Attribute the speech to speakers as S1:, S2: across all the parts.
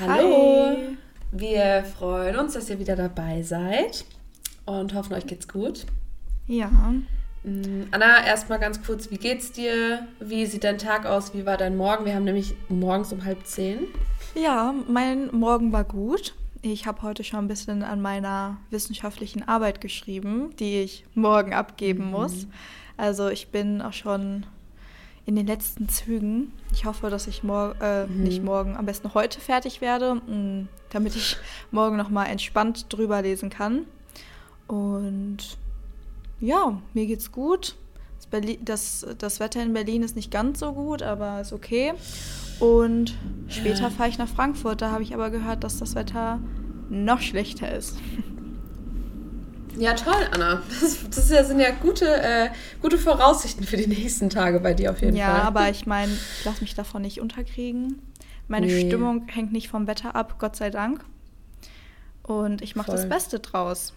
S1: Hallo! Hi. Wir freuen uns, dass ihr wieder dabei seid und hoffen, euch geht's gut. Ja. Mm, Anna, erstmal ganz kurz, wie geht's dir? Wie sieht dein Tag aus? Wie war dein Morgen? Wir haben nämlich morgens um halb zehn.
S2: Ja, mein Morgen war gut. Ich habe heute schon ein bisschen an meiner wissenschaftlichen Arbeit geschrieben, die ich morgen abgeben mhm. muss. Also ich bin auch schon in den letzten Zügen. Ich hoffe, dass ich morgen, äh, mhm. nicht morgen, am besten heute fertig werde, mm, damit ich morgen nochmal entspannt drüber lesen kann. Und ja, mir geht's gut. Das, Berlin, das, das Wetter in Berlin ist nicht ganz so gut, aber ist okay. Und später fahre ich nach Frankfurt. Da habe ich aber gehört, dass das Wetter noch schlechter ist.
S1: Ja, toll, Anna. Das, das, sind ja gute, äh, gute Voraussichten für die nächsten Tage bei dir auf jeden
S2: ja,
S1: Fall.
S2: Ja, aber ich meine, ich lasse mich davon nicht unterkriegen. Meine nee. Stimmung hängt nicht vom Wetter ab, Gott sei Dank. Und ich mache das Beste draus.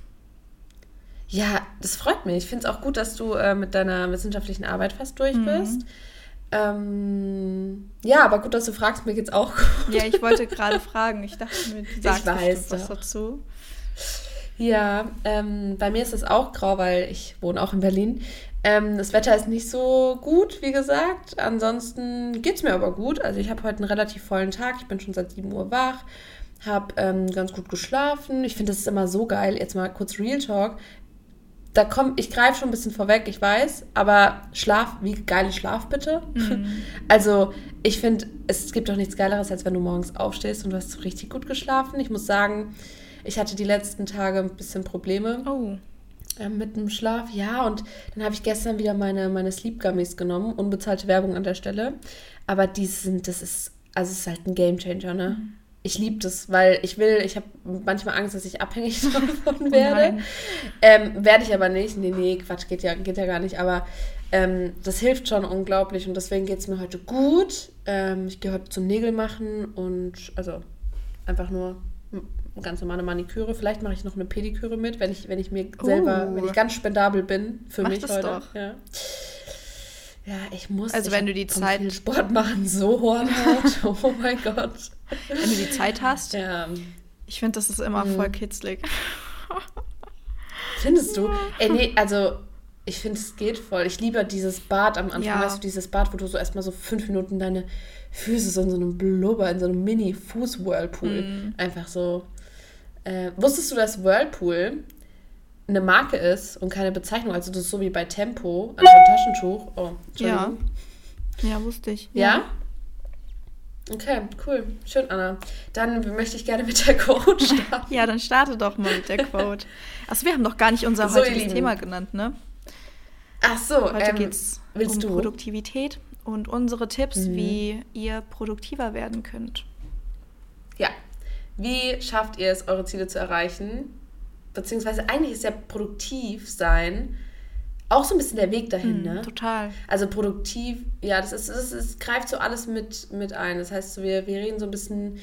S1: Ja, das freut mich. Ich finde es auch gut, dass du äh, mit deiner wissenschaftlichen Arbeit fast durch mhm. bist. Ähm, ja, aber gut, dass du fragst, mir geht's auch
S2: gut. Ja, ich wollte gerade fragen. Ich dachte mir, du sagst ich weiß, was dazu.
S1: Ja, ähm, bei mir ist es auch grau, weil ich wohne auch in Berlin. Ähm, das Wetter ist nicht so gut, wie gesagt. Ansonsten geht es mir aber gut. Also ich habe heute einen relativ vollen Tag. Ich bin schon seit 7 Uhr wach, habe ähm, ganz gut geschlafen. Ich finde, das ist immer so geil. Jetzt mal kurz Real Talk. Da kommt, ich greife schon ein bisschen vorweg, ich weiß, aber Schlaf, wie geil ist Schlaf bitte? Mhm. Also ich finde, es gibt doch nichts Geileres, als wenn du morgens aufstehst und du hast richtig gut geschlafen. Ich muss sagen, ich hatte die letzten Tage ein bisschen Probleme. Oh. Äh, mit dem Schlaf, ja, und dann habe ich gestern wieder meine, meine Sleep Gummies genommen, unbezahlte Werbung an der Stelle. Aber die sind, das ist, also es ist halt ein Game Changer, ne? Mhm. Ich liebe das, weil ich will, ich habe manchmal Angst, dass ich abhängig davon oh werde. Ähm, werde ich aber nicht. Nee, nee, Quatsch, geht ja, geht ja gar nicht. Aber ähm, das hilft schon unglaublich und deswegen geht es mir heute gut. Ähm, ich gehe heute zum Nägel machen und also einfach nur ganz normale Maniküre. Vielleicht mache ich noch eine Pediküre mit, wenn ich, wenn ich mir selber, oh. wenn ich ganz spendabel bin für Mach mich das heute. Doch. Ja. ja, ich muss.
S2: Also
S1: ich
S2: wenn du die Zeit
S1: Sport machen so Hornhaut. oh mein Gott.
S2: Wenn du die Zeit hast. Ja. Ich finde, das ist immer mhm. voll kitzlig.
S1: Findest du? Ey, nee, also ich finde, es geht voll. Ich liebe dieses Bad am Anfang. Ja. Weißt du, dieses Bad, wo du so erstmal so fünf Minuten deine Füße so in so einem Blubber, in so einem Mini-Fuß-Whirlpool mm. einfach so äh, wusstest du, dass Whirlpool eine Marke ist und keine Bezeichnung? Also das ist so wie bei Tempo, also ein Taschentuch. Oh,
S2: Entschuldigung. Ja. ja, wusste ich.
S1: Ja? ja? Okay, cool. Schön, Anna. Dann möchte ich gerne mit der Quote starten.
S2: ja, dann starte doch mal mit der Quote. Achso, wir haben doch gar nicht unser so, heutiges Thema genannt, ne?
S1: Ach so,
S2: heute ähm, geht es um du? Produktivität und unsere Tipps, mhm. wie ihr produktiver werden könnt.
S1: Ja, wie schafft ihr es, eure Ziele zu erreichen? Beziehungsweise eigentlich ist ja produktiv sein auch so ein bisschen der Weg dahin, mm, ne?
S2: Total.
S1: Also produktiv, ja, das ist, es, es greift so alles mit, mit ein. Das heißt, wir, wir reden so ein bisschen,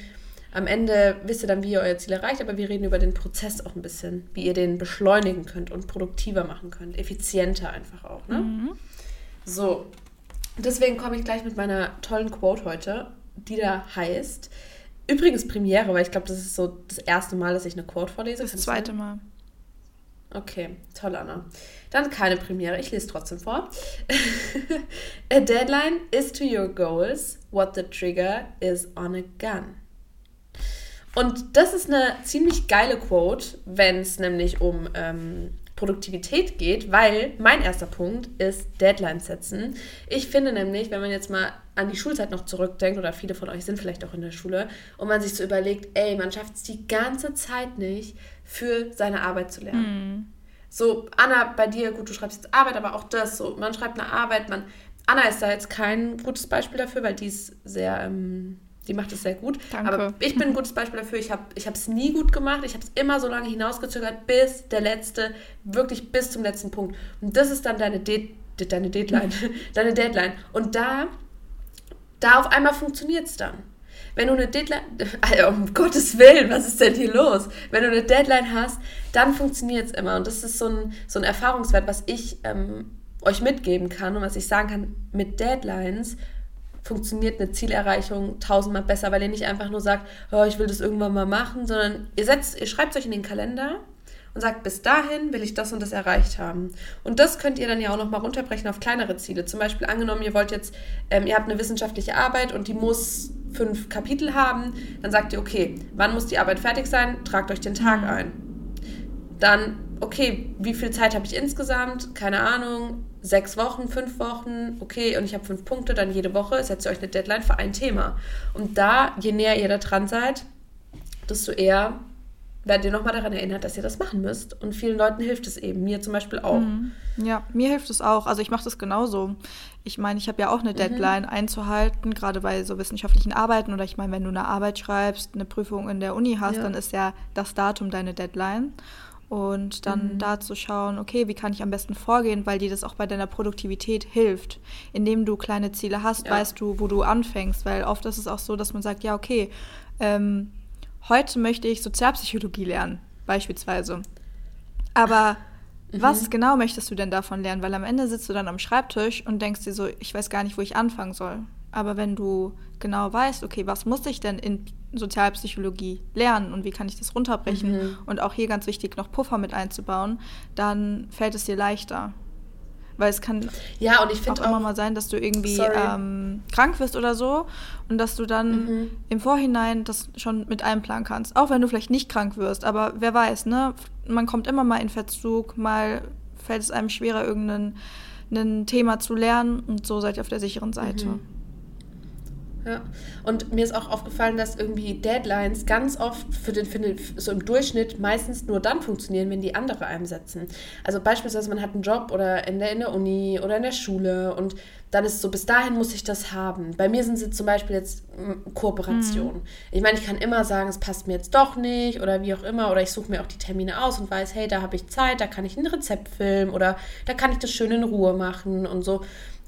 S1: am Ende wisst ihr dann, wie ihr euer Ziel erreicht, aber wir reden über den Prozess auch ein bisschen, wie ihr den beschleunigen könnt und produktiver machen könnt, effizienter einfach auch, ne? Mhm. So, deswegen komme ich gleich mit meiner tollen Quote heute, die da heißt, Übrigens Premiere, weil ich glaube, das ist so das erste Mal, dass ich eine Quote vorlese.
S2: Das zweite Mal.
S1: Okay, toll, Anna. Dann keine Premiere, ich lese trotzdem vor. a deadline is to your goals what the trigger is on a gun. Und das ist eine ziemlich geile Quote, wenn es nämlich um ähm, Produktivität geht, weil mein erster Punkt ist Deadlines setzen. Ich finde nämlich, wenn man jetzt mal an die Schulzeit noch zurückdenkt, oder viele von euch sind vielleicht auch in der Schule, und man sich so überlegt, ey, man schafft es die ganze Zeit nicht, für seine Arbeit zu lernen. Mhm. So, Anna, bei dir, gut, du schreibst jetzt Arbeit, aber auch das, so, man schreibt eine Arbeit, man, Anna ist da jetzt kein gutes Beispiel dafür, weil die ist sehr, ähm, die macht es sehr gut. Danke. Aber ich bin ein gutes Beispiel dafür. Ich habe es nie gut gemacht. Ich habe es immer so lange hinausgezögert, bis der letzte, wirklich bis zum letzten Punkt. Und das ist dann deine, De deine Deadline. deine Deadline. Und da, da auf einmal funktioniert es dann. Wenn du eine Deadline, also um Gottes Willen, was ist denn hier los? Wenn du eine Deadline hast, dann funktioniert es immer. Und das ist so ein, so ein Erfahrungswert, was ich ähm, euch mitgeben kann und was ich sagen kann, mit Deadlines funktioniert eine Zielerreichung tausendmal besser, weil ihr nicht einfach nur sagt, oh, ich will das irgendwann mal machen, sondern ihr setzt, ihr schreibt euch in den Kalender und sagt, bis dahin will ich das und das erreicht haben. Und das könnt ihr dann ja auch nochmal runterbrechen auf kleinere Ziele. Zum Beispiel angenommen, ihr wollt jetzt, ähm, ihr habt eine wissenschaftliche Arbeit und die muss fünf Kapitel haben, dann sagt ihr, okay, wann muss die Arbeit fertig sein? Tragt euch den Tag mhm. ein. Dann, okay, wie viel Zeit habe ich insgesamt? Keine Ahnung, sechs Wochen, fünf Wochen, okay, und ich habe fünf Punkte, dann jede Woche setzt ihr euch eine Deadline für ein Thema. Und da, je näher ihr da dran seid, desto eher werdet ihr nochmal daran erinnert, dass ihr das machen müsst. Und vielen Leuten hilft es eben, mir zum Beispiel auch. Mhm.
S2: Ja, mir hilft es auch. Also ich mache das genauso. Ich meine, ich habe ja auch eine mhm. Deadline mhm. einzuhalten, gerade bei so wissenschaftlichen Arbeiten. Oder ich meine, wenn du eine Arbeit schreibst, eine Prüfung in der Uni hast, ja. dann ist ja das Datum deine Deadline. Und dann mhm. da zu schauen, okay, wie kann ich am besten vorgehen, weil dir das auch bei deiner Produktivität hilft. Indem du kleine Ziele hast, ja. weißt du, wo du anfängst. Weil oft ist es auch so, dass man sagt, ja, okay, ähm, heute möchte ich Sozialpsychologie lernen, beispielsweise. Aber mhm. was genau möchtest du denn davon lernen? Weil am Ende sitzt du dann am Schreibtisch und denkst dir so, ich weiß gar nicht, wo ich anfangen soll. Aber wenn du genau weißt, okay, was muss ich denn in Sozialpsychologie lernen und wie kann ich das runterbrechen mhm. und auch hier ganz wichtig noch Puffer mit einzubauen, dann fällt es dir leichter. Weil es kann
S1: ja, und ich
S2: auch, auch immer mal sein, dass du irgendwie ähm, krank wirst oder so und dass du dann mhm. im Vorhinein das schon mit einplanen kannst. Auch wenn du vielleicht nicht krank wirst, aber wer weiß, ne? Man kommt immer mal in Verzug, mal fällt es einem schwerer, irgendein Thema zu lernen und so seid ihr auf der sicheren Seite. Mhm.
S1: Ja. Und mir ist auch aufgefallen, dass irgendwie Deadlines ganz oft für den, für den, so im Durchschnitt meistens nur dann funktionieren, wenn die andere einem setzen. Also beispielsweise man hat einen Job oder in der, in der Uni oder in der Schule und dann ist so, bis dahin muss ich das haben. Bei mir sind sie zum Beispiel jetzt Kooperation. Mhm. Ich meine, ich kann immer sagen, es passt mir jetzt doch nicht oder wie auch immer oder ich suche mir auch die Termine aus und weiß, hey, da habe ich Zeit, da kann ich ein Rezept filmen oder da kann ich das schön in Ruhe machen und so.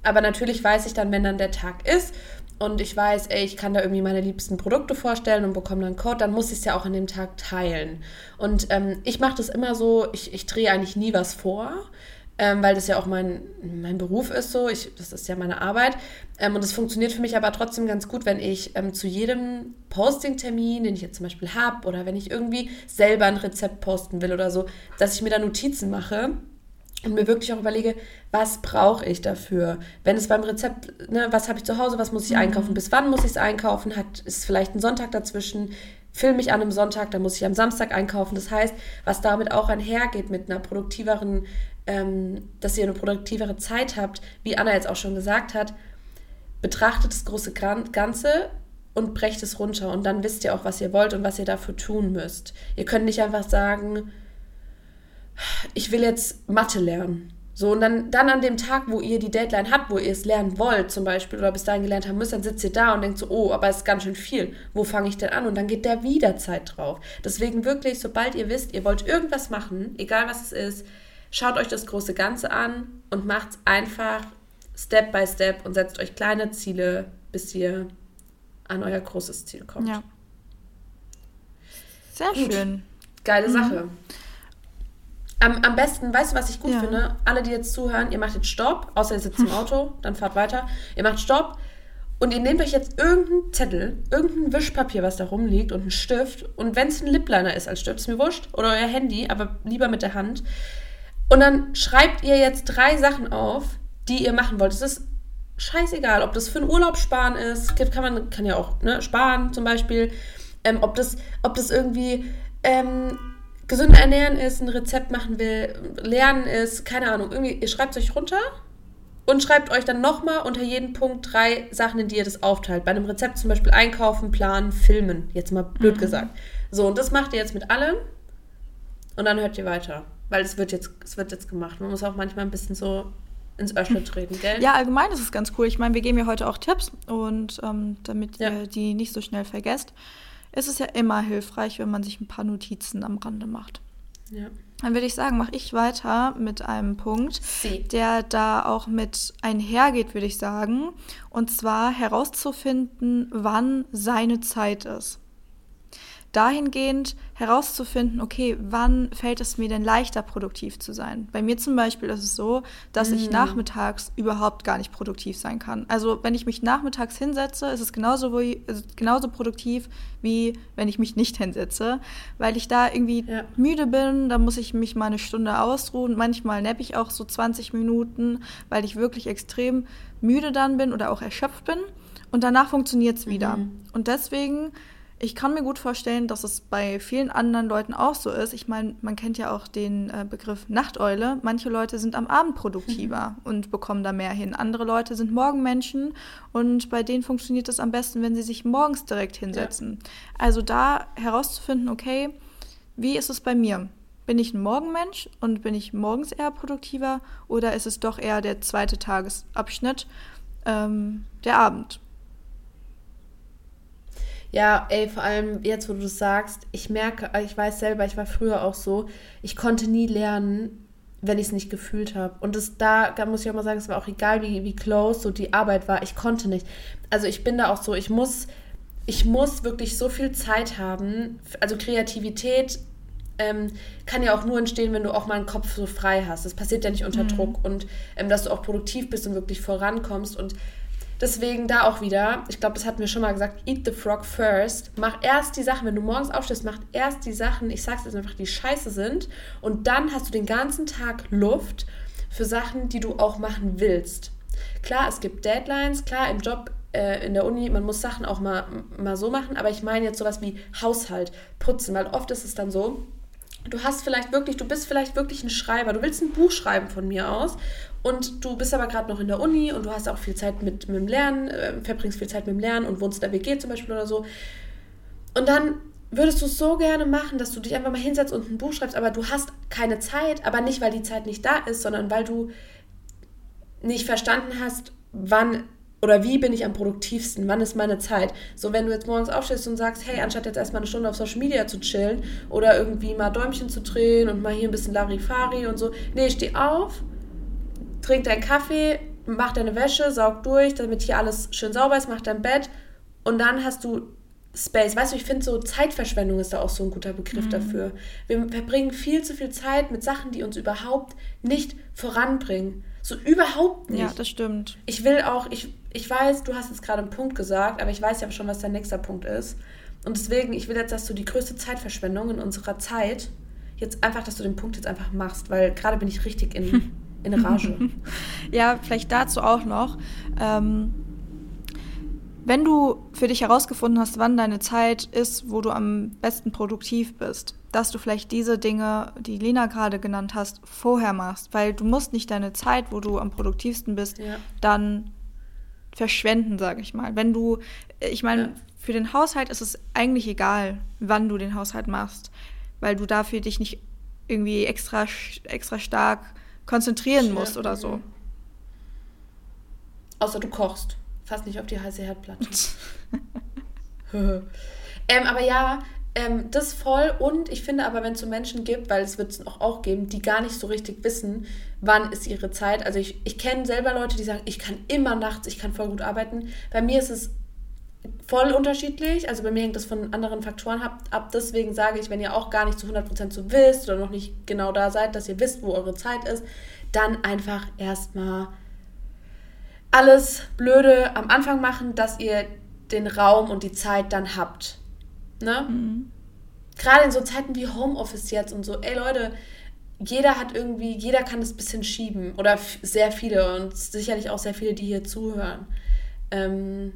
S1: Aber natürlich weiß ich dann, wenn dann der Tag ist und ich weiß, ey, ich kann da irgendwie meine liebsten Produkte vorstellen und bekomme dann Code, dann muss ich es ja auch an dem Tag teilen. Und ähm, ich mache das immer so, ich, ich drehe eigentlich nie was vor, ähm, weil das ja auch mein, mein Beruf ist so, ich, das ist ja meine Arbeit. Ähm, und es funktioniert für mich aber trotzdem ganz gut, wenn ich ähm, zu jedem Posting-Termin, den ich jetzt zum Beispiel habe, oder wenn ich irgendwie selber ein Rezept posten will oder so, dass ich mir da Notizen mache und mir wirklich auch überlege, was brauche ich dafür? Wenn es beim Rezept, ne, was habe ich zu Hause, was muss ich mhm. einkaufen, bis wann muss ich es einkaufen, hat, ist vielleicht ein Sonntag dazwischen, filme ich an einem Sonntag, dann muss ich am Samstag einkaufen. Das heißt, was damit auch einhergeht mit einer produktiveren, ähm, dass ihr eine produktivere Zeit habt, wie Anna jetzt auch schon gesagt hat, betrachtet das große Ganze und brecht es runter und dann wisst ihr auch, was ihr wollt und was ihr dafür tun müsst. Ihr könnt nicht einfach sagen, ich will jetzt Mathe lernen. So, und dann, dann an dem Tag, wo ihr die Deadline habt, wo ihr es lernen wollt, zum Beispiel, oder bis dahin gelernt haben müsst, dann sitzt ihr da und denkt so, oh, aber es ist ganz schön viel. Wo fange ich denn an? Und dann geht da wieder Zeit drauf. Deswegen wirklich, sobald ihr wisst, ihr wollt irgendwas machen, egal was es ist, schaut euch das große Ganze an und macht es einfach Step by Step und setzt euch kleine Ziele, bis ihr an euer großes Ziel kommt. Ja.
S2: Sehr Gut. schön.
S1: Geile mhm. Sache. Am, am besten, weißt du, was ich gut ja. finde? Alle, die jetzt zuhören, ihr macht jetzt Stopp, außer ihr sitzt im Auto, dann fahrt weiter. Ihr macht Stopp und ihr nehmt euch jetzt irgendeinen Zettel, irgendein Wischpapier, was da rumliegt und einen Stift. Und wenn es ein Lipliner ist als Stift, ist mir wurscht, oder euer Handy, aber lieber mit der Hand. Und dann schreibt ihr jetzt drei Sachen auf, die ihr machen wollt. Es ist scheißegal, ob das für einen Urlaub sparen ist, kann man kann ja auch ne, sparen zum Beispiel, ähm, ob, das, ob das irgendwie ähm, gesund ernähren ist, ein Rezept machen will, lernen ist, keine Ahnung, irgendwie, ihr schreibt es euch runter und schreibt euch dann nochmal unter jeden Punkt drei Sachen, in die ihr das aufteilt. Bei einem Rezept zum Beispiel einkaufen, planen, filmen, jetzt mal blöd mhm. gesagt. So, und das macht ihr jetzt mit allem und dann hört ihr weiter. Weil es wird jetzt, es wird jetzt gemacht. Man muss auch manchmal ein bisschen so ins Öschle treten, gell?
S2: Ja, allgemein ist es ganz cool. Ich meine, wir geben ja heute auch Tipps und ähm, damit ja. ihr die nicht so schnell vergesst ist es ja immer hilfreich, wenn man sich ein paar Notizen am Rande macht. Ja. Dann würde ich sagen, mache ich weiter mit einem Punkt, Sie. der da auch mit einhergeht, würde ich sagen. Und zwar herauszufinden, wann seine Zeit ist. Dahingehend herauszufinden, okay, wann fällt es mir denn leichter, produktiv zu sein? Bei mir zum Beispiel ist es so, dass mm. ich nachmittags überhaupt gar nicht produktiv sein kann. Also wenn ich mich nachmittags hinsetze, ist es genauso, ist genauso produktiv, wie wenn ich mich nicht hinsetze, weil ich da irgendwie ja. müde bin, da muss ich mich mal eine Stunde ausruhen. Manchmal neppe ich auch so 20 Minuten, weil ich wirklich extrem müde dann bin oder auch erschöpft bin. Und danach funktioniert es wieder. Mhm. Und deswegen ich kann mir gut vorstellen, dass es bei vielen anderen Leuten auch so ist. Ich meine, man kennt ja auch den äh, Begriff Nachteule. Manche Leute sind am Abend produktiver und bekommen da mehr hin. Andere Leute sind Morgenmenschen und bei denen funktioniert es am besten, wenn sie sich morgens direkt hinsetzen. Ja. Also da herauszufinden, okay, wie ist es bei mir? Bin ich ein Morgenmensch und bin ich morgens eher produktiver oder ist es doch eher der zweite Tagesabschnitt, ähm, der Abend?
S1: Ja, ey, vor allem jetzt, wo du das sagst, ich merke, ich weiß selber, ich war früher auch so, ich konnte nie lernen, wenn ich es nicht gefühlt habe. Und das, da, da muss ich auch mal sagen, es war auch egal, wie, wie close so die Arbeit war, ich konnte nicht. Also ich bin da auch so, ich muss, ich muss wirklich so viel Zeit haben. Also Kreativität ähm, kann ja auch nur entstehen, wenn du auch mal einen Kopf so frei hast. Das passiert ja nicht unter mhm. Druck und ähm, dass du auch produktiv bist und wirklich vorankommst. Und Deswegen da auch wieder, ich glaube, das hatten wir schon mal gesagt, eat the frog first. Mach erst die Sachen, wenn du morgens aufstehst, mach erst die Sachen, ich sag's jetzt einfach, die scheiße sind. Und dann hast du den ganzen Tag Luft für Sachen, die du auch machen willst. Klar, es gibt Deadlines, klar, im Job äh, in der Uni, man muss Sachen auch mal, mal so machen, aber ich meine jetzt sowas wie Haushalt, Putzen, weil oft ist es dann so, du hast vielleicht wirklich, du bist vielleicht wirklich ein Schreiber, du willst ein Buch schreiben von mir aus und du bist aber gerade noch in der Uni und du hast auch viel Zeit mit, mit dem Lernen, äh, verbringst viel Zeit mit dem Lernen und wohnst in der WG zum Beispiel oder so. Und dann würdest du es so gerne machen, dass du dich einfach mal hinsetzt und ein Buch schreibst, aber du hast keine Zeit, aber nicht, weil die Zeit nicht da ist, sondern weil du nicht verstanden hast, wann oder wie bin ich am produktivsten, wann ist meine Zeit. So, wenn du jetzt morgens aufstehst und sagst, hey, anstatt jetzt erstmal eine Stunde auf Social Media zu chillen oder irgendwie mal Däumchen zu drehen und mal hier ein bisschen Larifari und so, nee, steh auf, trink deinen Kaffee, mach deine Wäsche, saug durch, damit hier alles schön sauber ist, mach dein Bett und dann hast du Space. Weißt du, ich finde so Zeitverschwendung ist da auch so ein guter Begriff mhm. dafür. Wir verbringen viel zu viel Zeit mit Sachen, die uns überhaupt nicht voranbringen. So überhaupt nicht.
S2: Ja, das stimmt.
S1: Ich will auch, ich, ich weiß, du hast jetzt gerade einen Punkt gesagt, aber ich weiß ja schon, was dein nächster Punkt ist. Und deswegen, ich will jetzt, dass du die größte Zeitverschwendung in unserer Zeit jetzt einfach, dass du den Punkt jetzt einfach machst, weil gerade bin ich richtig in in Rage.
S2: ja, vielleicht dazu auch noch. Ähm, wenn du für dich herausgefunden hast, wann deine Zeit ist, wo du am besten produktiv bist, dass du vielleicht diese Dinge, die Lena gerade genannt hast, vorher machst, weil du musst nicht deine Zeit, wo du am produktivsten bist, ja. dann verschwenden, sage ich mal. Wenn du, ich meine, ja. für den Haushalt ist es eigentlich egal, wann du den Haushalt machst, weil du dafür dich nicht irgendwie extra, extra stark konzentrieren musst oder so.
S1: Außer du kochst. Fast nicht auf die heiße Herdplatte. ähm, aber ja, ähm, das voll. Und ich finde aber, wenn es so Menschen gibt, weil es wird es auch, auch geben, die gar nicht so richtig wissen, wann ist ihre Zeit. Also ich, ich kenne selber Leute, die sagen, ich kann immer nachts, ich kann voll gut arbeiten. Bei mir ist es voll unterschiedlich. Also bei mir hängt das von anderen Faktoren ab. ab. Deswegen sage ich, wenn ihr auch gar nicht zu 100% so wisst oder noch nicht genau da seid, dass ihr wisst, wo eure Zeit ist, dann einfach erstmal alles Blöde am Anfang machen, dass ihr den Raum und die Zeit dann habt. Ne? Mhm. Gerade in so Zeiten wie Homeoffice jetzt und so, ey Leute, jeder hat irgendwie, jeder kann das ein bisschen schieben. Oder sehr viele und sicherlich auch sehr viele, die hier zuhören. Ähm,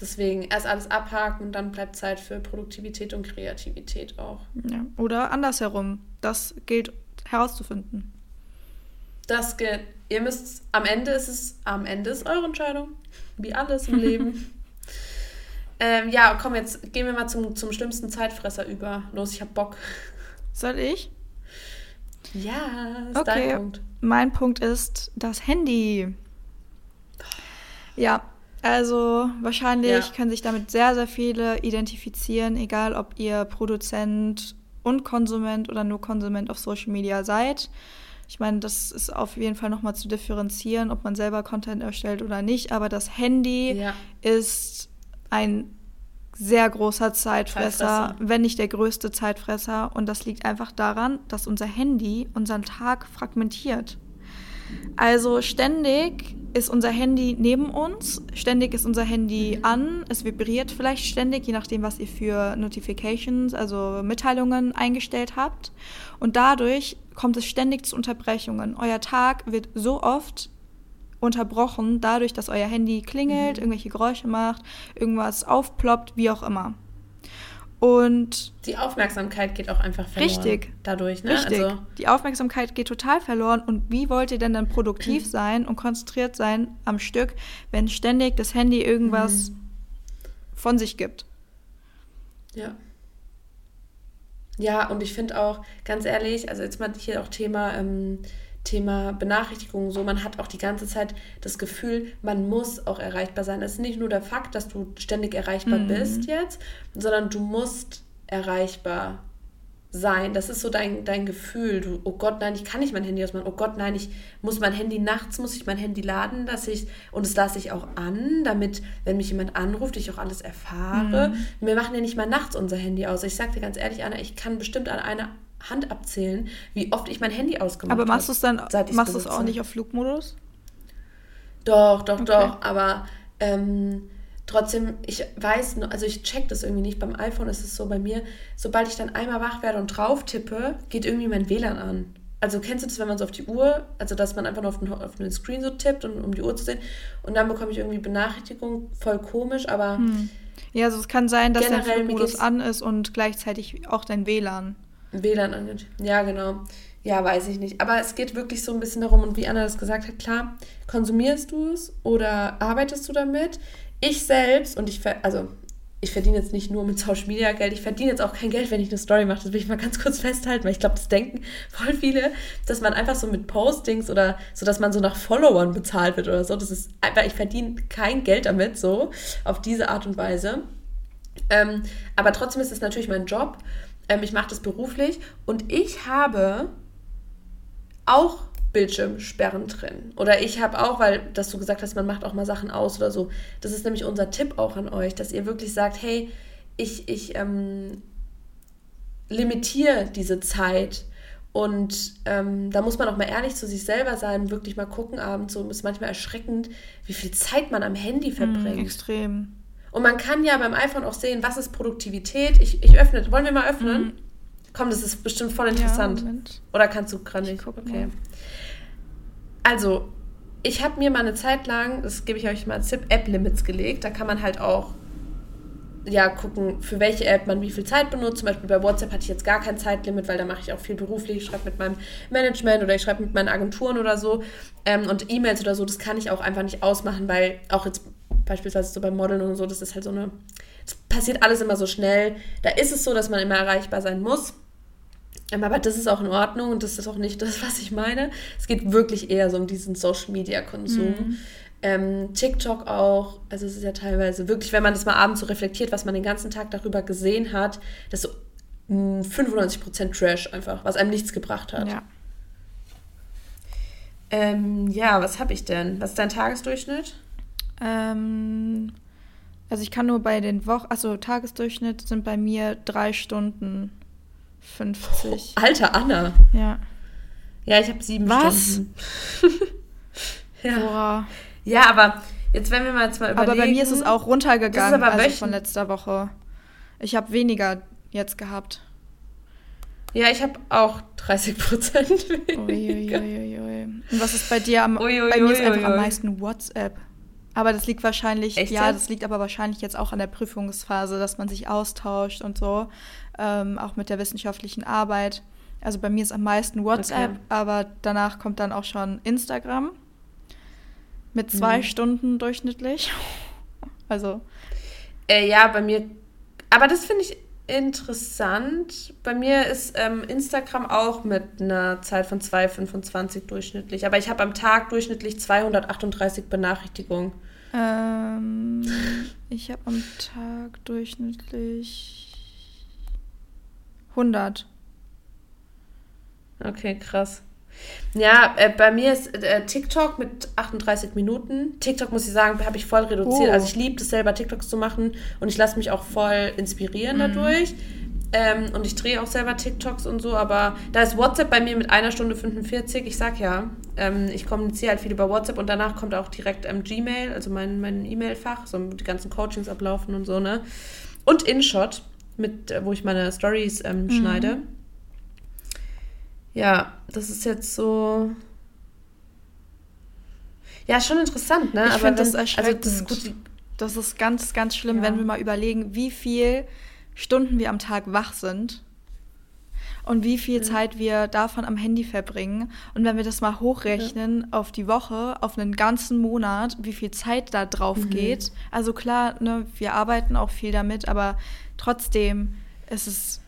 S1: Deswegen erst alles abhaken und dann bleibt Zeit für Produktivität und Kreativität auch.
S2: Ja. Oder andersherum. Das gilt herauszufinden.
S1: Das gilt. Ihr müsst, am Ende ist es, am Ende ist eure Entscheidung. Wie alles im Leben. Ähm, ja, komm, jetzt gehen wir mal zum, zum schlimmsten Zeitfresser über. Los, ich hab Bock.
S2: Soll ich?
S1: Ja,
S2: ist okay. dein Punkt. Mein Punkt ist das Handy. Ja, also wahrscheinlich ja. können sich damit sehr, sehr viele identifizieren, egal ob ihr Produzent und Konsument oder nur Konsument auf Social Media seid. Ich meine, das ist auf jeden Fall nochmal zu differenzieren, ob man selber Content erstellt oder nicht. Aber das Handy ja. ist ein sehr großer Zeitfresser, Zeitfresser, wenn nicht der größte Zeitfresser. Und das liegt einfach daran, dass unser Handy unseren Tag fragmentiert. Also ständig ist unser Handy neben uns, ständig ist unser Handy an, es vibriert vielleicht ständig, je nachdem, was ihr für Notifications, also Mitteilungen eingestellt habt. Und dadurch kommt es ständig zu Unterbrechungen. Euer Tag wird so oft unterbrochen, dadurch, dass euer Handy klingelt, mhm. irgendwelche Geräusche macht, irgendwas aufploppt, wie auch immer. Und
S1: die Aufmerksamkeit geht auch einfach verloren.
S2: Richtig.
S1: Dadurch, ne?
S2: Richtig. Also die Aufmerksamkeit geht total verloren. Und wie wollt ihr denn dann produktiv sein und konzentriert sein am Stück, wenn ständig das Handy irgendwas mhm. von sich gibt?
S1: Ja. Ja, und ich finde auch, ganz ehrlich, also jetzt mal hier auch Thema ähm, Thema Benachrichtigungen so, man hat auch die ganze Zeit das Gefühl, man muss auch erreichbar sein. Es ist nicht nur der Fakt, dass du ständig erreichbar mhm. bist jetzt, sondern du musst erreichbar sein. Das ist so dein, dein Gefühl. Du, oh Gott, nein, ich kann nicht mein Handy ausmachen. Oh Gott, nein, ich muss mein Handy nachts, muss ich mein Handy laden, dass ich, und das lasse ich auch an, damit, wenn mich jemand anruft, ich auch alles erfahre. Mhm. Wir machen ja nicht mal nachts unser Handy aus. Ich sage dir ganz ehrlich, Anna, ich kann bestimmt an einer Hand abzählen, wie oft ich mein Handy ausgemacht habe.
S2: Aber machst du es dann, machst du es auch nicht auf Flugmodus?
S1: Doch, doch, okay. doch, aber ähm, trotzdem, ich weiß, also ich check das irgendwie nicht. Beim iPhone ist es so bei mir, sobald ich dann einmal wach werde und drauf tippe, geht irgendwie mein WLAN an. Also kennst du das, wenn man so auf die Uhr, also dass man einfach nur auf den, auf den Screen so tippt, und, um die Uhr zu sehen und dann bekomme ich irgendwie Benachrichtigung, voll komisch, aber...
S2: Hm. Ja, also es kann sein, dass der Flugmodus an ist und gleichzeitig auch dein WLAN.
S1: WLAN angeht. Ja, genau. Ja, weiß ich nicht. Aber es geht wirklich so ein bisschen darum, und wie Anna das gesagt hat, klar, konsumierst du es oder arbeitest du damit? Ich selbst, und ich, also ich verdiene jetzt nicht nur mit Social Media Geld, ich verdiene jetzt auch kein Geld, wenn ich eine Story mache. Das will ich mal ganz kurz festhalten, weil ich glaube, das denken voll viele, dass man einfach so mit Postings oder so, dass man so nach Followern bezahlt wird oder so. Das ist einfach, ich verdiene kein Geld damit, so auf diese Art und Weise. Ähm, aber trotzdem ist es natürlich mein Job ähm, ich mache das beruflich und ich habe auch Bildschirmsperren drin. Oder ich habe auch, weil, dass du gesagt hast, man macht auch mal Sachen aus oder so. Das ist nämlich unser Tipp auch an euch, dass ihr wirklich sagt, hey, ich, ich ähm, limitiere diese Zeit. Und ähm, da muss man auch mal ehrlich zu sich selber sein, wirklich mal gucken abends. So ist manchmal erschreckend, wie viel Zeit man am Handy hm, verbringt. Mm,
S2: extrem.
S1: Und man kann ja beim iPhone auch sehen, was ist Produktivität. Ich, ich öffne. Wollen wir mal öffnen? Mhm. Komm, das ist bestimmt voll interessant. Ja, Oder kannst du gerade nicht? Okay. Mal. Also, ich habe mir mal eine Zeit lang, das gebe ich euch mal als Tipp, App-Limits gelegt. Da kann man halt auch ja, gucken, für welche App man wie viel Zeit benutzt. Zum Beispiel bei WhatsApp hatte ich jetzt gar kein Zeitlimit, weil da mache ich auch viel beruflich. Ich schreibe mit meinem Management oder ich schreibe mit meinen Agenturen oder so. Ähm, und E-Mails oder so, das kann ich auch einfach nicht ausmachen, weil auch jetzt beispielsweise so beim Modeln und so, das ist halt so eine, es passiert alles immer so schnell. Da ist es so, dass man immer erreichbar sein muss. Aber das ist auch in Ordnung und das ist auch nicht das, was ich meine. Es geht wirklich eher so um diesen Social Media Konsum. Mhm. Ähm, TikTok auch, also es ist ja teilweise wirklich, wenn man das mal abends so reflektiert, was man den ganzen Tag darüber gesehen hat, das ist so 95% Trash einfach, was einem nichts gebracht hat. Ja. Ähm, ja, was habe ich denn? Was ist dein Tagesdurchschnitt?
S2: Ähm, also ich kann nur bei den Wochen, also Tagesdurchschnitt sind bei mir drei Stunden 50.
S1: Oh, Alter Anna.
S2: Ja.
S1: Ja, ich habe sieben
S2: Was?
S1: Stunden. ja. Boah. Ja, aber jetzt wenn wir mal jetzt mal überlegen.
S2: Aber bei mir ist es auch runtergegangen das ist also von letzter Woche. Ich habe weniger jetzt gehabt.
S1: Ja, ich habe auch 30 Prozent weniger.
S2: Uiuiuiui. Und was ist bei dir am, bei mir ist einfach am meisten WhatsApp. Aber das liegt wahrscheinlich, Echt ja, das liegt aber wahrscheinlich jetzt auch an der Prüfungsphase, dass man sich austauscht und so, ähm, auch mit der wissenschaftlichen Arbeit. Also bei mir ist am meisten WhatsApp, okay. aber danach kommt dann auch schon Instagram mit zwei mhm. Stunden durchschnittlich. Also.
S1: Äh, ja, bei mir. Aber das finde ich interessant. Bei mir ist ähm, Instagram auch mit einer Zeit von 2,25 durchschnittlich. Aber ich habe am Tag durchschnittlich 238 Benachrichtigungen.
S2: Ähm, ich habe am Tag durchschnittlich 100.
S1: Okay, krass. Ja, äh, bei mir ist äh, TikTok mit 38 Minuten. TikTok, muss ich sagen, habe ich voll reduziert. Oh. Also ich liebe es selber, TikToks zu machen und ich lasse mich auch voll inspirieren mhm. dadurch. Ähm, und ich drehe auch selber TikToks und so, aber da ist WhatsApp bei mir mit einer Stunde 45. Ich sag ja, ähm, ich kommuniziere halt viel über WhatsApp und danach kommt auch direkt ähm, Gmail, also mein, mein E-Mail-Fach, so die ganzen Coachings ablaufen und so, ne? Und InShot, mit, äh, wo ich meine Stories ähm, mhm. schneide. Ja, das ist jetzt so. Ja, schon interessant, ne?
S2: Ich
S1: finde
S2: das erschreckend. Also das, ist gut, das ist ganz, ganz schlimm, ja. wenn wir mal überlegen, wie viel Stunden wir am Tag wach sind und wie viel mhm. Zeit wir davon am Handy verbringen. Und wenn wir das mal hochrechnen ja. auf die Woche, auf einen ganzen Monat, wie viel Zeit da drauf mhm. geht. Also klar, ne, wir arbeiten auch viel damit, aber trotzdem ist es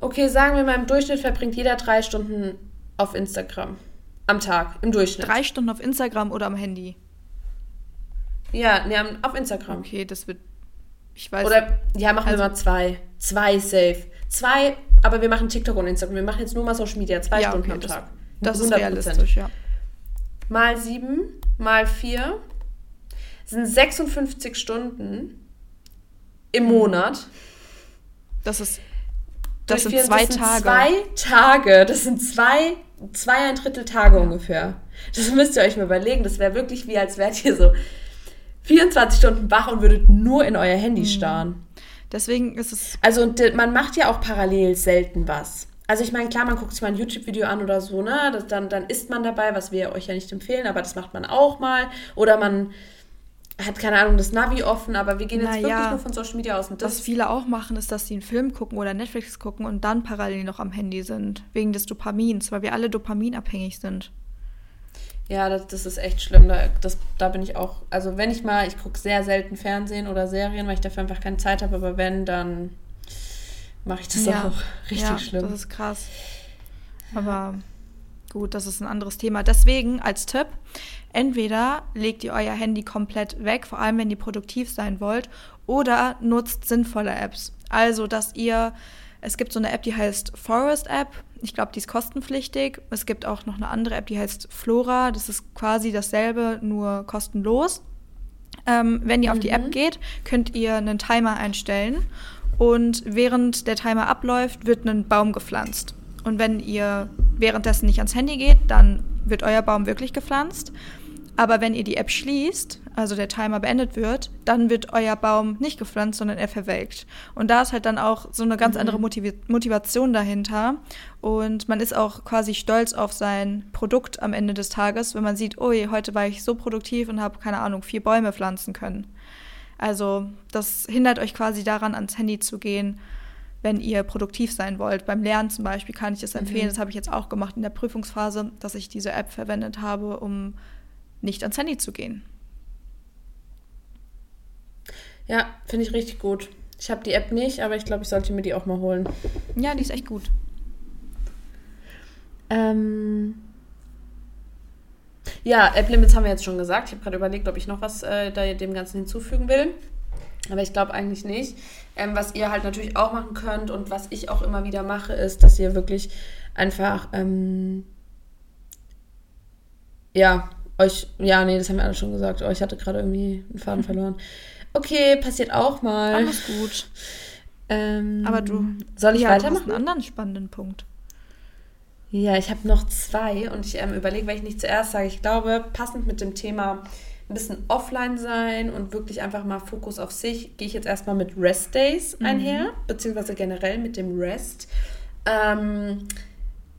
S1: Okay, sagen wir mal, im Durchschnitt verbringt jeder drei Stunden auf Instagram. Am Tag, im Durchschnitt.
S2: Drei Stunden auf Instagram oder am Handy?
S1: Ja, nee, auf Instagram.
S2: Okay, das wird. Ich weiß.
S1: Oder, ja, machen also, wir mal zwei. Zwei safe. Zwei, aber wir machen TikTok und Instagram. Wir machen jetzt nur mal Social Media, zwei ja, Stunden okay, am das, Tag.
S2: Das 100%. ist realistisch, ja.
S1: Mal sieben, mal vier sind 56 Stunden im Monat.
S2: Das ist das sind zwei das sind Tage.
S1: Zwei Tage. Das sind zwei, zwei ein Drittel Tage ja. ungefähr. Das müsst ihr euch mal überlegen. Das wäre wirklich wie, als wärt ihr so 24 Stunden wach und würdet nur in euer Handy mhm. starren.
S2: Deswegen ist es.
S1: Also, man macht ja auch parallel selten was. Also ich meine, klar, man guckt sich mal ein YouTube-Video an oder so, ne? Das, dann, dann isst man dabei, was wir euch ja nicht empfehlen, aber das macht man auch mal. Oder man hat keine Ahnung, das Navi offen, aber wir gehen jetzt naja, wirklich nur von Social Media aus.
S2: Und was viele auch machen, ist, dass sie einen Film gucken oder Netflix gucken und dann parallel noch am Handy sind, wegen des Dopamins, weil wir alle dopaminabhängig sind.
S1: Ja, das, das ist echt schlimm. Da, das, da bin ich auch, also wenn ich mal, ich gucke sehr selten Fernsehen oder Serien, weil ich dafür einfach keine Zeit habe, aber wenn, dann mache ich das ja, auch richtig ja, schlimm.
S2: Das ist krass. Aber gut, das ist ein anderes Thema. Deswegen als Tipp, Entweder legt ihr euer Handy komplett weg, vor allem wenn ihr produktiv sein wollt, oder nutzt sinnvolle Apps. Also, dass ihr, es gibt so eine App, die heißt Forest App. Ich glaube, die ist kostenpflichtig. Es gibt auch noch eine andere App, die heißt Flora. Das ist quasi dasselbe, nur kostenlos. Ähm, wenn ihr mhm. auf die App mhm. geht, könnt ihr einen Timer einstellen und während der Timer abläuft, wird ein Baum gepflanzt. Und wenn ihr währenddessen nicht ans Handy geht, dann wird euer Baum wirklich gepflanzt. Aber wenn ihr die App schließt, also der Timer beendet wird, dann wird euer Baum nicht gepflanzt, sondern er verwelkt. Und da ist halt dann auch so eine ganz mhm. andere Motiv Motivation dahinter. Und man ist auch quasi stolz auf sein Produkt am Ende des Tages, wenn man sieht, oh, heute war ich so produktiv und habe, keine Ahnung, vier Bäume pflanzen können. Also das hindert euch quasi daran, ans Handy zu gehen, wenn ihr produktiv sein wollt. Beim Lernen zum Beispiel kann ich das empfehlen. Mhm. Das habe ich jetzt auch gemacht in der Prüfungsphase, dass ich diese App verwendet habe, um nicht ans Handy zu gehen.
S1: Ja, finde ich richtig gut. Ich habe die App nicht, aber ich glaube, ich sollte mir die auch mal holen.
S2: Ja, die ist echt gut.
S1: Ähm ja, App-Limits haben wir jetzt schon gesagt. Ich habe gerade überlegt, ob ich noch was äh, da dem Ganzen hinzufügen will. Aber ich glaube eigentlich nicht. Ähm, was ihr halt natürlich auch machen könnt und was ich auch immer wieder mache, ist, dass ihr wirklich einfach ähm, ja, euch, ja, nee, das haben wir alle schon gesagt. Oh, ich hatte gerade irgendwie einen Faden verloren. Okay, passiert auch mal.
S2: Alles gut.
S1: Ähm,
S2: Aber du,
S1: soll ich ja, weitermachen? Du hast
S2: einen anderen spannenden Punkt.
S1: Ja, ich habe noch zwei und ich ähm, überlege, welche ich nicht zuerst sage. Ich glaube, passend mit dem Thema ein bisschen offline sein und wirklich einfach mal Fokus auf sich, gehe ich jetzt erstmal mit Rest Days mhm. einher, beziehungsweise generell mit dem Rest. Ähm,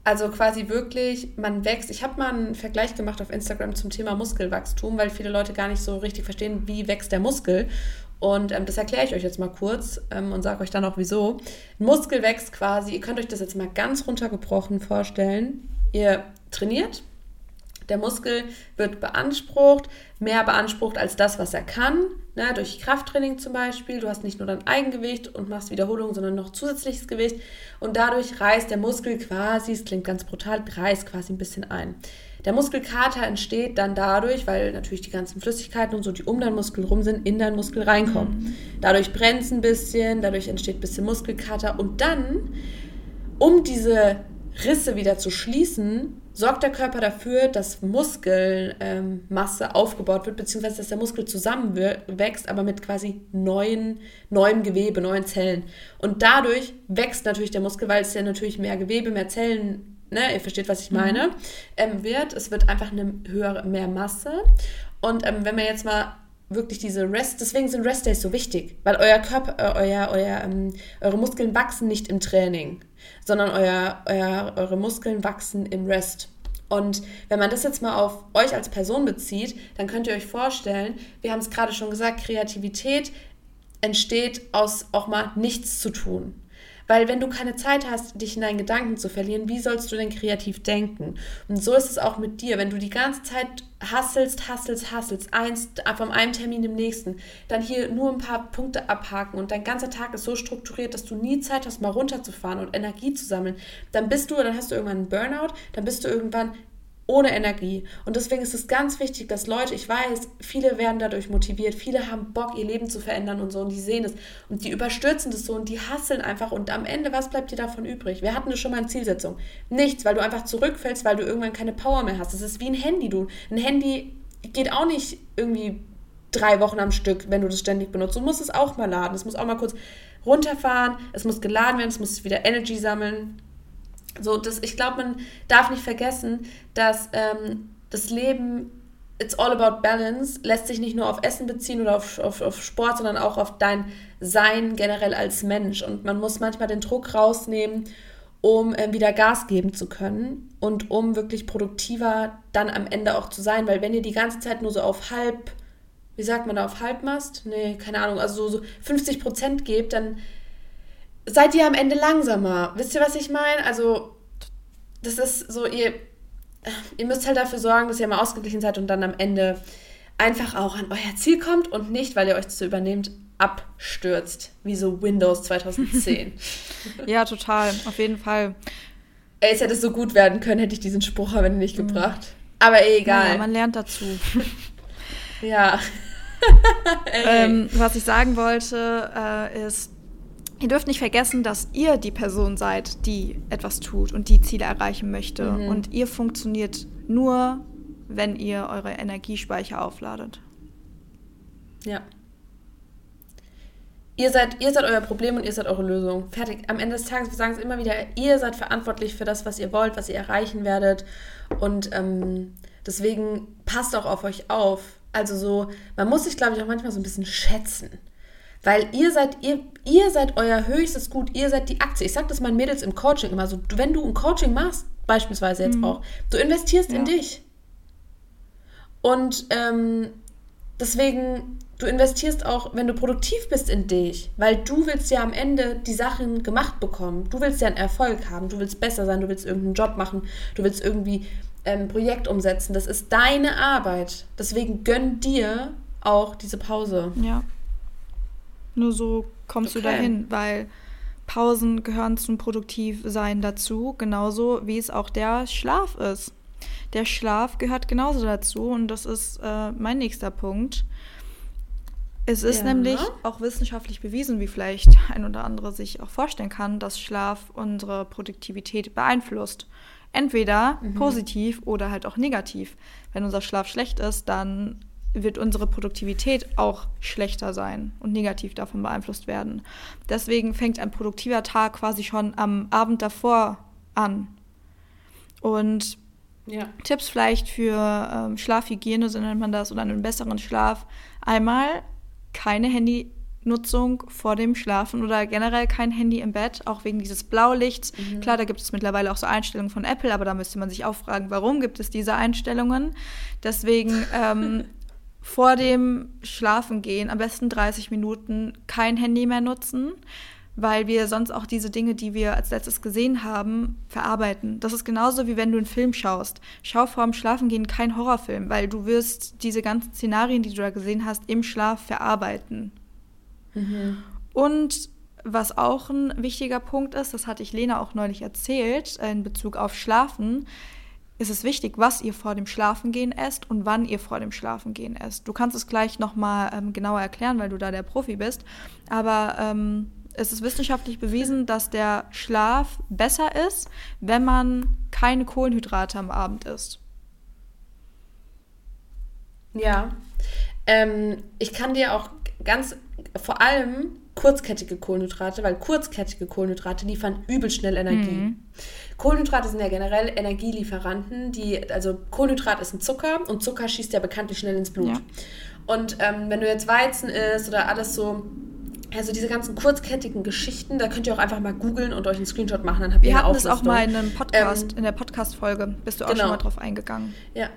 S1: also quasi wirklich, man wächst. Ich habe mal einen Vergleich gemacht auf Instagram zum Thema Muskelwachstum, weil viele Leute gar nicht so richtig verstehen, wie wächst der Muskel. Und ähm, das erkläre ich euch jetzt mal kurz ähm, und sage euch dann auch wieso. Ein Muskel wächst quasi, ihr könnt euch das jetzt mal ganz runtergebrochen vorstellen. Ihr trainiert, der Muskel wird beansprucht, mehr beansprucht als das, was er kann. Ne, durch Krafttraining zum Beispiel. Du hast nicht nur dein Eigengewicht und machst Wiederholungen, sondern noch zusätzliches Gewicht. Und dadurch reißt der Muskel quasi, es klingt ganz brutal, reißt quasi ein bisschen ein. Der Muskelkater entsteht dann dadurch, weil natürlich die ganzen Flüssigkeiten und so, die um deinen Muskel rum sind, in deinen Muskel reinkommen. Mhm. Dadurch brennt es ein bisschen, dadurch entsteht ein bisschen Muskelkater. Und dann, um diese Risse wieder zu schließen, sorgt der Körper dafür, dass Muskelmasse ähm, aufgebaut wird, beziehungsweise dass der Muskel zusammenwächst, aber mit quasi neuen, neuem Gewebe, neuen Zellen. Und dadurch wächst natürlich der Muskel, weil es ja natürlich mehr Gewebe, mehr Zellen, ne, ihr versteht, was ich mhm. meine, ähm, wird. Es wird einfach eine höhere, mehr Masse. Und ähm, wenn man jetzt mal wirklich diese Rest, deswegen sind Rest Days so wichtig, weil euer Körper, äh, euer, euer, ähm, eure Muskeln wachsen nicht im Training, sondern euer, euer, eure Muskeln wachsen im Rest. Und wenn man das jetzt mal auf euch als Person bezieht, dann könnt ihr euch vorstellen, wir haben es gerade schon gesagt, Kreativität entsteht aus auch mal nichts zu tun. Weil wenn du keine Zeit hast, dich in deinen Gedanken zu verlieren, wie sollst du denn kreativ denken? Und so ist es auch mit dir. Wenn du die ganze Zeit hasselst, hasselst, hasselst, eins vom einem Termin im nächsten, dann hier nur ein paar Punkte abhaken und dein ganzer Tag ist so strukturiert, dass du nie Zeit hast, mal runterzufahren und Energie zu sammeln, dann bist du, dann hast du irgendwann einen Burnout, dann bist du irgendwann ohne Energie. Und deswegen ist es ganz wichtig, dass Leute, ich weiß, viele werden dadurch motiviert, viele haben Bock, ihr Leben zu verändern und so, und die sehen das und die überstürzen das so und die hasseln einfach und am Ende, was bleibt dir davon übrig? Wir hatten das schon mal eine Zielsetzung. Nichts, weil du einfach zurückfällst, weil du irgendwann keine Power mehr hast. Das ist wie ein Handy, du. Ein Handy geht auch nicht irgendwie drei Wochen am Stück, wenn du das ständig benutzt. Du musst es auch mal laden. Es muss auch mal kurz runterfahren, es muss geladen werden, es muss wieder Energy sammeln. So, das, ich glaube, man darf nicht vergessen, dass ähm, das Leben, it's all about balance, lässt sich nicht nur auf Essen beziehen oder auf, auf, auf Sport, sondern auch auf dein Sein generell als Mensch. Und man muss manchmal den Druck rausnehmen, um äh, wieder Gas geben zu können und um wirklich produktiver dann am Ende auch zu sein. Weil wenn ihr die ganze Zeit nur so auf halb, wie sagt man da, auf Halbmast? Nee, keine Ahnung, also so, so 50 Prozent gebt, dann seid ihr am Ende langsamer. Wisst ihr, was ich meine? Also, das ist so, ihr, ihr müsst halt dafür sorgen, dass ihr mal ausgeglichen seid und dann am Ende einfach auch an euer Ziel kommt und nicht, weil ihr euch zu übernehmt, abstürzt. Wie so Windows 2010.
S2: ja, total. Auf jeden Fall.
S1: Ey, es hätte so gut werden können, hätte ich diesen Spruch aber nicht mhm. gebracht. Aber ey, egal.
S2: Ja, man lernt dazu.
S1: ja.
S2: ähm, was ich sagen wollte, äh, ist, Ihr dürft nicht vergessen, dass ihr die Person seid, die etwas tut und die Ziele erreichen möchte. Mhm. Und ihr funktioniert nur, wenn ihr eure Energiespeicher aufladet.
S1: Ja. Ihr seid, ihr seid euer Problem und ihr seid eure Lösung. Fertig. Am Ende des Tages, wir sagen es immer wieder, ihr seid verantwortlich für das, was ihr wollt, was ihr erreichen werdet. Und ähm, deswegen passt auch auf euch auf. Also so, man muss sich, glaube ich, auch manchmal so ein bisschen schätzen. Weil ihr seid, ihr, ihr seid euer höchstes Gut, ihr seid die Aktie. Ich sage das meinen Mädels im Coaching immer so, wenn du ein Coaching machst, beispielsweise jetzt mhm. auch, du investierst ja. in dich. Und ähm, deswegen, du investierst auch, wenn du produktiv bist in dich, weil du willst ja am Ende die Sachen gemacht bekommen. Du willst ja einen Erfolg haben, du willst besser sein, du willst irgendeinen Job machen, du willst irgendwie ein ähm, Projekt umsetzen. Das ist deine Arbeit. Deswegen gönn dir auch diese Pause.
S2: Ja. Nur so kommst okay. du dahin, weil Pausen gehören zum Produktivsein dazu, genauso wie es auch der Schlaf ist. Der Schlaf gehört genauso dazu und das ist äh, mein nächster Punkt. Es ist ja. nämlich auch wissenschaftlich bewiesen, wie vielleicht ein oder andere sich auch vorstellen kann, dass Schlaf unsere Produktivität beeinflusst. Entweder mhm. positiv oder halt auch negativ. Wenn unser Schlaf schlecht ist, dann wird unsere Produktivität auch schlechter sein und negativ davon beeinflusst werden. Deswegen fängt ein produktiver Tag quasi schon am Abend davor an. Und ja. Tipps vielleicht für ähm, Schlafhygiene, so nennt man das, oder einen besseren Schlaf. Einmal keine Handynutzung vor dem Schlafen oder generell kein Handy im Bett, auch wegen dieses Blaulichts. Mhm. Klar, da gibt es mittlerweile auch so Einstellungen von Apple, aber da müsste man sich auch fragen, warum gibt es diese Einstellungen. Deswegen ähm, vor dem Schlafengehen am besten 30 Minuten kein Handy mehr nutzen, weil wir sonst auch diese Dinge, die wir als letztes gesehen haben, verarbeiten. Das ist genauso wie wenn du einen Film schaust. Schau vor dem Schlafengehen keinen Horrorfilm, weil du wirst diese ganzen Szenarien, die du da gesehen hast, im Schlaf verarbeiten. Mhm. Und was auch ein wichtiger Punkt ist, das hatte ich Lena auch neulich erzählt, in Bezug auf Schlafen, ist es wichtig, was ihr vor dem Schlafengehen esst und wann ihr vor dem Schlafengehen esst. Du kannst es gleich nochmal ähm, genauer erklären, weil du da der Profi bist. Aber ähm, es ist wissenschaftlich bewiesen, dass der Schlaf besser ist, wenn man keine Kohlenhydrate am Abend isst.
S1: Ja. Ähm, ich kann dir auch ganz, vor allem kurzkettige Kohlenhydrate, weil kurzkettige Kohlenhydrate liefern übel schnell Energie. Mhm. Kohlenhydrate sind ja generell Energielieferanten, die, also Kohlenhydrat ist ein Zucker und Zucker schießt ja bekanntlich schnell ins Blut. Ja. Und ähm, wenn du jetzt Weizen isst oder alles so, also diese ganzen kurzkettigen Geschichten, da könnt ihr auch einfach mal googeln und euch einen Screenshot machen, dann habt ihr
S2: Wir hatten das auch mal in einem Podcast, ähm, in der Podcast-Folge, bist du auch genau. schon mal drauf eingegangen.
S1: Ja.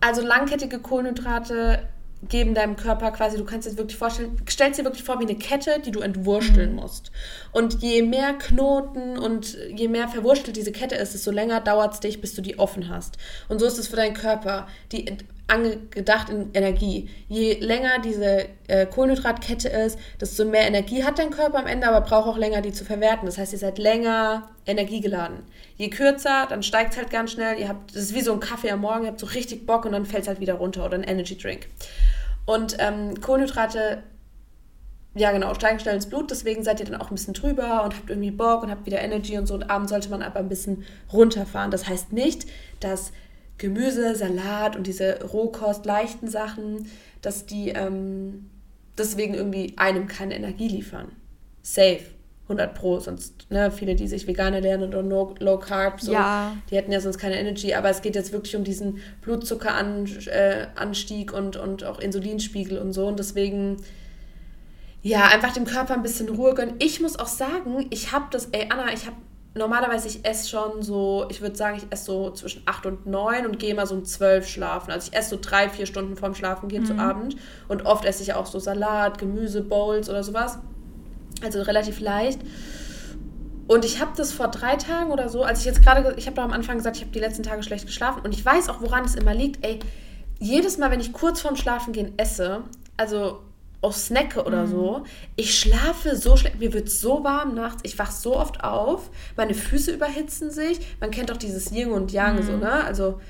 S1: Also langkettige Kohlenhydrate geben deinem Körper quasi, du kannst dir wirklich vorstellen, stellst dir wirklich vor wie eine Kette, die du entwursteln mhm. musst. Und je mehr Knoten und je mehr verwurstelt diese Kette ist, desto länger dauert es dich, bis du die offen hast. Und so ist es für deinen Körper. Die angedacht in Energie. Je länger diese äh, Kohlenhydratkette ist, desto mehr Energie hat dein Körper am Ende, aber braucht auch länger, die zu verwerten. Das heißt, ihr seid länger energiegeladen. Je kürzer, dann steigt es halt ganz schnell. Ihr habt, das ist wie so ein Kaffee am Morgen, ihr habt so richtig Bock und dann fällt es halt wieder runter oder ein Energy Drink. Und ähm, Kohlenhydrate, ja genau, steigen schnell ins Blut, deswegen seid ihr dann auch ein bisschen drüber und habt irgendwie Bock und habt wieder Energy und so. Und abends sollte man aber ein bisschen runterfahren. Das heißt nicht, dass Gemüse, Salat und diese Rohkost, leichten Sachen, dass die ähm, deswegen irgendwie einem keine Energie liefern. Safe. 100 Pro, sonst, ne, viele, die sich vegan ernähren oder no, Low Carb, so, ja. die hätten ja sonst keine Energy, aber es geht jetzt wirklich um diesen Blutzuckeranstieg äh, und, und auch Insulinspiegel und so und deswegen, ja, einfach dem Körper ein bisschen Ruhe gönnen. Ich muss auch sagen, ich habe das, ey Anna, ich habe normalerweise, ich esse schon so, ich würde sagen, ich esse so zwischen 8 und 9 und gehe mal so um 12 schlafen. Also ich esse so drei, vier Stunden vorm Schlafen gehen mhm. zu Abend. Und oft esse ich auch so Salat, Gemüse, Bowls oder sowas. Also relativ leicht. Und ich habe das vor drei Tagen oder so, als ich jetzt gerade, ich habe doch am Anfang gesagt, ich habe die letzten Tage schlecht geschlafen. Und ich weiß auch, woran es immer liegt. Ey, jedes Mal, wenn ich kurz vorm Schlafen gehen esse, also auch snacke oder mhm. so. Ich schlafe so schlecht, mir wird so warm nachts, ich wach so oft auf, meine Füße überhitzen sich. Man kennt doch dieses Yin und Yang mhm. so, ne? Also,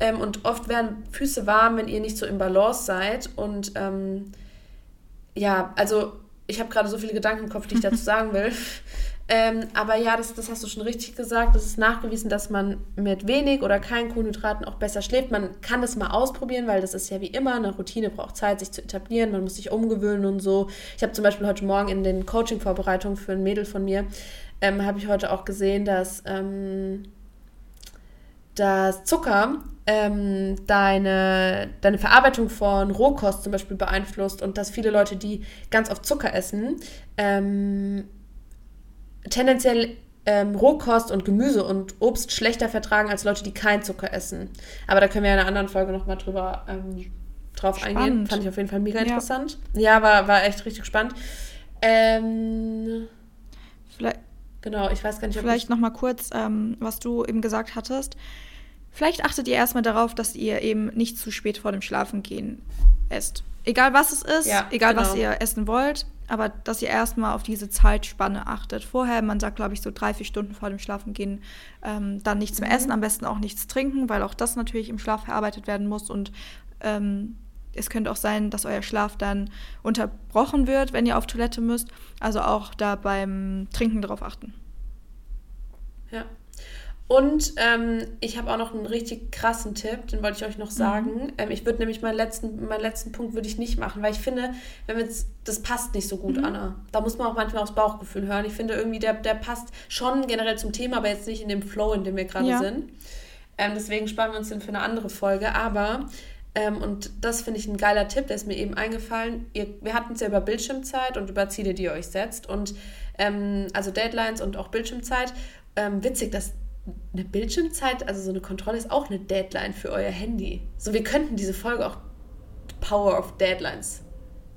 S1: ähm, und oft werden Füße warm, wenn ihr nicht so im Balance seid. Und ähm, ja, also ich habe gerade so viele Gedanken im Kopf, die ich dazu sagen will. Ähm, aber ja, das, das hast du schon richtig gesagt. Es ist nachgewiesen, dass man mit wenig oder keinen Kohlenhydraten auch besser schläft. Man kann das mal ausprobieren, weil das ist ja wie immer, eine Routine braucht Zeit, sich zu etablieren. Man muss sich umgewöhnen und so. Ich habe zum Beispiel heute Morgen in den Coaching-Vorbereitungen für ein Mädel von mir, ähm, habe ich heute auch gesehen, dass, ähm, dass Zucker ähm, deine, deine Verarbeitung von Rohkost zum Beispiel beeinflusst und dass viele Leute, die ganz oft Zucker essen, ähm, tendenziell ähm, Rohkost und Gemüse und Obst schlechter vertragen als Leute, die kein Zucker essen. Aber da können wir in einer anderen Folge nochmal drüber ähm, drauf spannend. eingehen. Fand ich auf jeden Fall mega ja. interessant. Ja, war, war echt richtig spannend. Ähm,
S2: vielleicht, genau, ich weiß gar nicht, ob Vielleicht nochmal kurz, ähm, was du eben gesagt hattest. Vielleicht achtet ihr erstmal darauf, dass ihr eben nicht zu spät vor dem Schlafengehen esst. Egal was es ist, ja, egal genau. was ihr essen wollt, aber dass ihr erstmal auf diese Zeitspanne achtet. Vorher, man sagt, glaube ich, so drei, vier Stunden vor dem Schlafengehen, ähm, dann nichts mehr mhm. essen, am besten auch nichts trinken, weil auch das natürlich im Schlaf verarbeitet werden muss und ähm, es könnte auch sein, dass euer Schlaf dann unterbrochen wird, wenn ihr auf Toilette müsst. Also auch da beim Trinken darauf achten.
S1: Und ähm, ich habe auch noch einen richtig krassen Tipp, den wollte ich euch noch sagen. Mhm. Ähm, ich würde nämlich meinen letzten, meinen letzten Punkt würde ich nicht machen, weil ich finde, wenn jetzt, das passt nicht so gut, mhm. Anna. Da muss man auch manchmal aufs Bauchgefühl hören. Ich finde irgendwie, der, der passt schon generell zum Thema, aber jetzt nicht in dem Flow, in dem wir gerade ja. sind. Ähm, deswegen sparen wir uns den für eine andere Folge. Aber, ähm, und das finde ich ein geiler Tipp, der ist mir eben eingefallen. Ihr, wir hatten es ja über Bildschirmzeit und über Ziele, die ihr euch setzt. Und ähm, also Deadlines und auch Bildschirmzeit. Ähm, witzig, dass eine Bildschirmzeit, also so eine Kontrolle ist auch eine Deadline für euer Handy. So, wir könnten diese Folge auch Power of Deadlines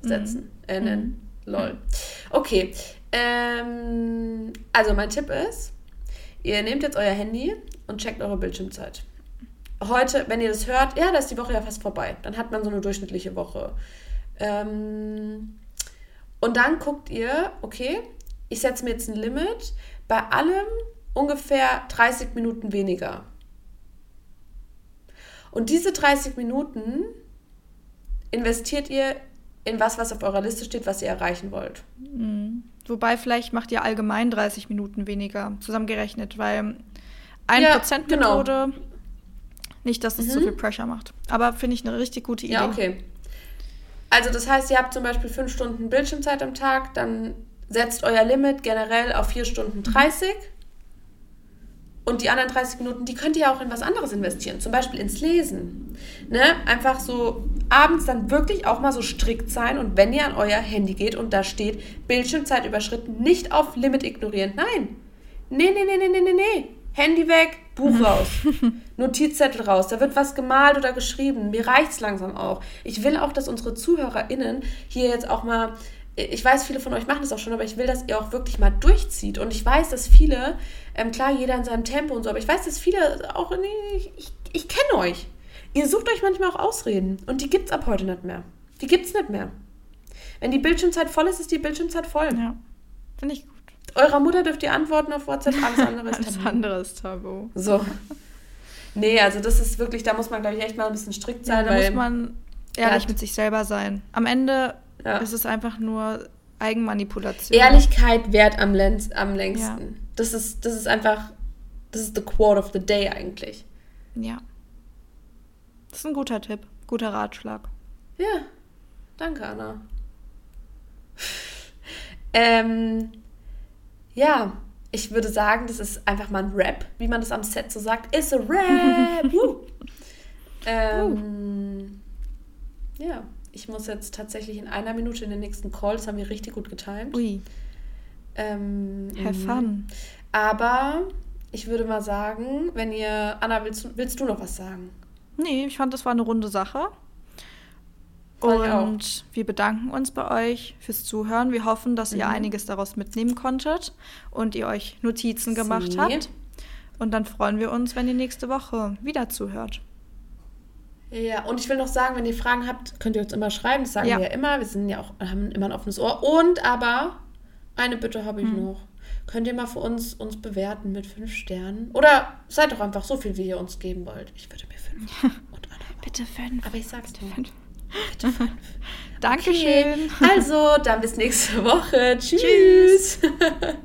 S1: setzen, mhm. äh, nennen. Mhm. Lol. Okay. Ähm, also mein Tipp ist, ihr nehmt jetzt euer Handy und checkt eure Bildschirmzeit. Heute, wenn ihr das hört, ja, da ist die Woche ja fast vorbei. Dann hat man so eine durchschnittliche Woche. Ähm, und dann guckt ihr, okay, ich setze mir jetzt ein Limit bei allem, ungefähr 30 Minuten weniger. Und diese 30 Minuten investiert ihr in was, was auf eurer Liste steht, was ihr erreichen wollt.
S2: Mhm. Wobei vielleicht macht ihr allgemein 30 Minuten weniger zusammengerechnet, weil 1%
S1: Ja,
S2: Methode,
S1: genau.
S2: nicht, dass es
S1: Mhm.
S2: zu viel Pressure macht. Aber finde ich eine richtig gute Idee.
S1: Ja, okay. Also das heißt, ihr habt zum Beispiel fünf Stunden Bildschirmzeit am Tag, dann setzt euer Limit generell auf vier Stunden 30. Und die anderen 30 Minuten, die könnt ihr auch in was anderes investieren. Zum Beispiel ins Lesen. Ne? Einfach so abends dann wirklich auch mal so strikt sein. Und wenn ihr an euer Handy geht und da steht Bildschirmzeit überschritten, nicht auf Limit ignorieren. Nein. Nee, nee, nee, nee, nee, nee, nee. Handy weg, Buch raus. Notizzettel raus. Da wird was gemalt oder geschrieben. Mir reicht's langsam auch. Ich will auch, dass unsere ZuhörerInnen hier jetzt auch mal. Ich weiß, viele von euch machen das auch schon, aber ich will, dass ihr auch wirklich mal durchzieht. Und ich weiß, dass viele, ähm, klar, jeder in seinem Tempo und so, aber ich weiß, dass viele auch, nee, ich, ich, ich kenne euch. Ihr sucht euch manchmal auch Ausreden. Und die gibt's ab heute nicht mehr. Die gibt's nicht mehr. Wenn die Bildschirmzeit voll ist, ist die Bildschirmzeit voll.
S2: Ja, finde ich gut.
S1: Eurer Mutter dürft ihr antworten auf WhatsApp, alles andere ist tabu.
S2: andere ist Tabu.
S1: So. Nee, also das ist wirklich, da muss man, glaube ich, echt mal ein bisschen strikt
S2: Ja,
S1: sein.
S2: da
S1: weil,
S2: muss man ehrlich
S1: Ja.
S2: mit sich selber sein. Am Ende
S1: Ja.
S2: ist es einfach nur Eigenmanipulation.
S1: Ehrlichkeit wert am, längst, am längsten. Das, ist, das ist einfach, das ist the quote of the day eigentlich.
S2: Ja. Das ist ein guter Tipp, guter Ratschlag.
S1: Ja, danke, Anna. ähm, ja, ich würde sagen, das ist einfach mal ein Rap, wie man das am Set so sagt. Ist a Rap! Ähm, ja, ich muss jetzt tatsächlich in einer Minute in den nächsten Call, das haben wir richtig gut getimt.
S2: Ui,
S1: Ähm,
S2: have fun.
S1: Aber ich würde mal sagen, wenn ihr. Anna, willst, du- willst du noch was sagen?
S2: Nee, ich fand, das war eine runde Sache. Und wir bedanken uns bei euch fürs Zuhören. Wir hoffen, dass ihr
S1: Mhm.
S2: einiges daraus mitnehmen konntet und ihr euch Notizen gemacht
S1: Sie.
S2: habt. Und dann freuen wir uns, wenn ihr nächste Woche wieder zuhört.
S1: Ja, und ich will noch sagen, wenn ihr Fragen habt, könnt ihr uns immer schreiben. Das sagen
S2: Ja.
S1: wir ja immer. Wir sind ja auch, haben immer ein offenes Ohr. Und aber, eine Bitte habe ich
S2: Hm.
S1: noch. Könnt ihr mal für uns uns bewerten mit fünf Sternen? Oder seid doch einfach so viel, wie ihr uns geben wollt. Ich würde mir fünf. Und Anna.
S2: Bitte fünf.
S1: Aber ich sag's dir.
S2: Fünf.
S1: Bitte fünf.
S2: Dankeschön.
S1: Also, dann bis nächste Woche. Tschüss.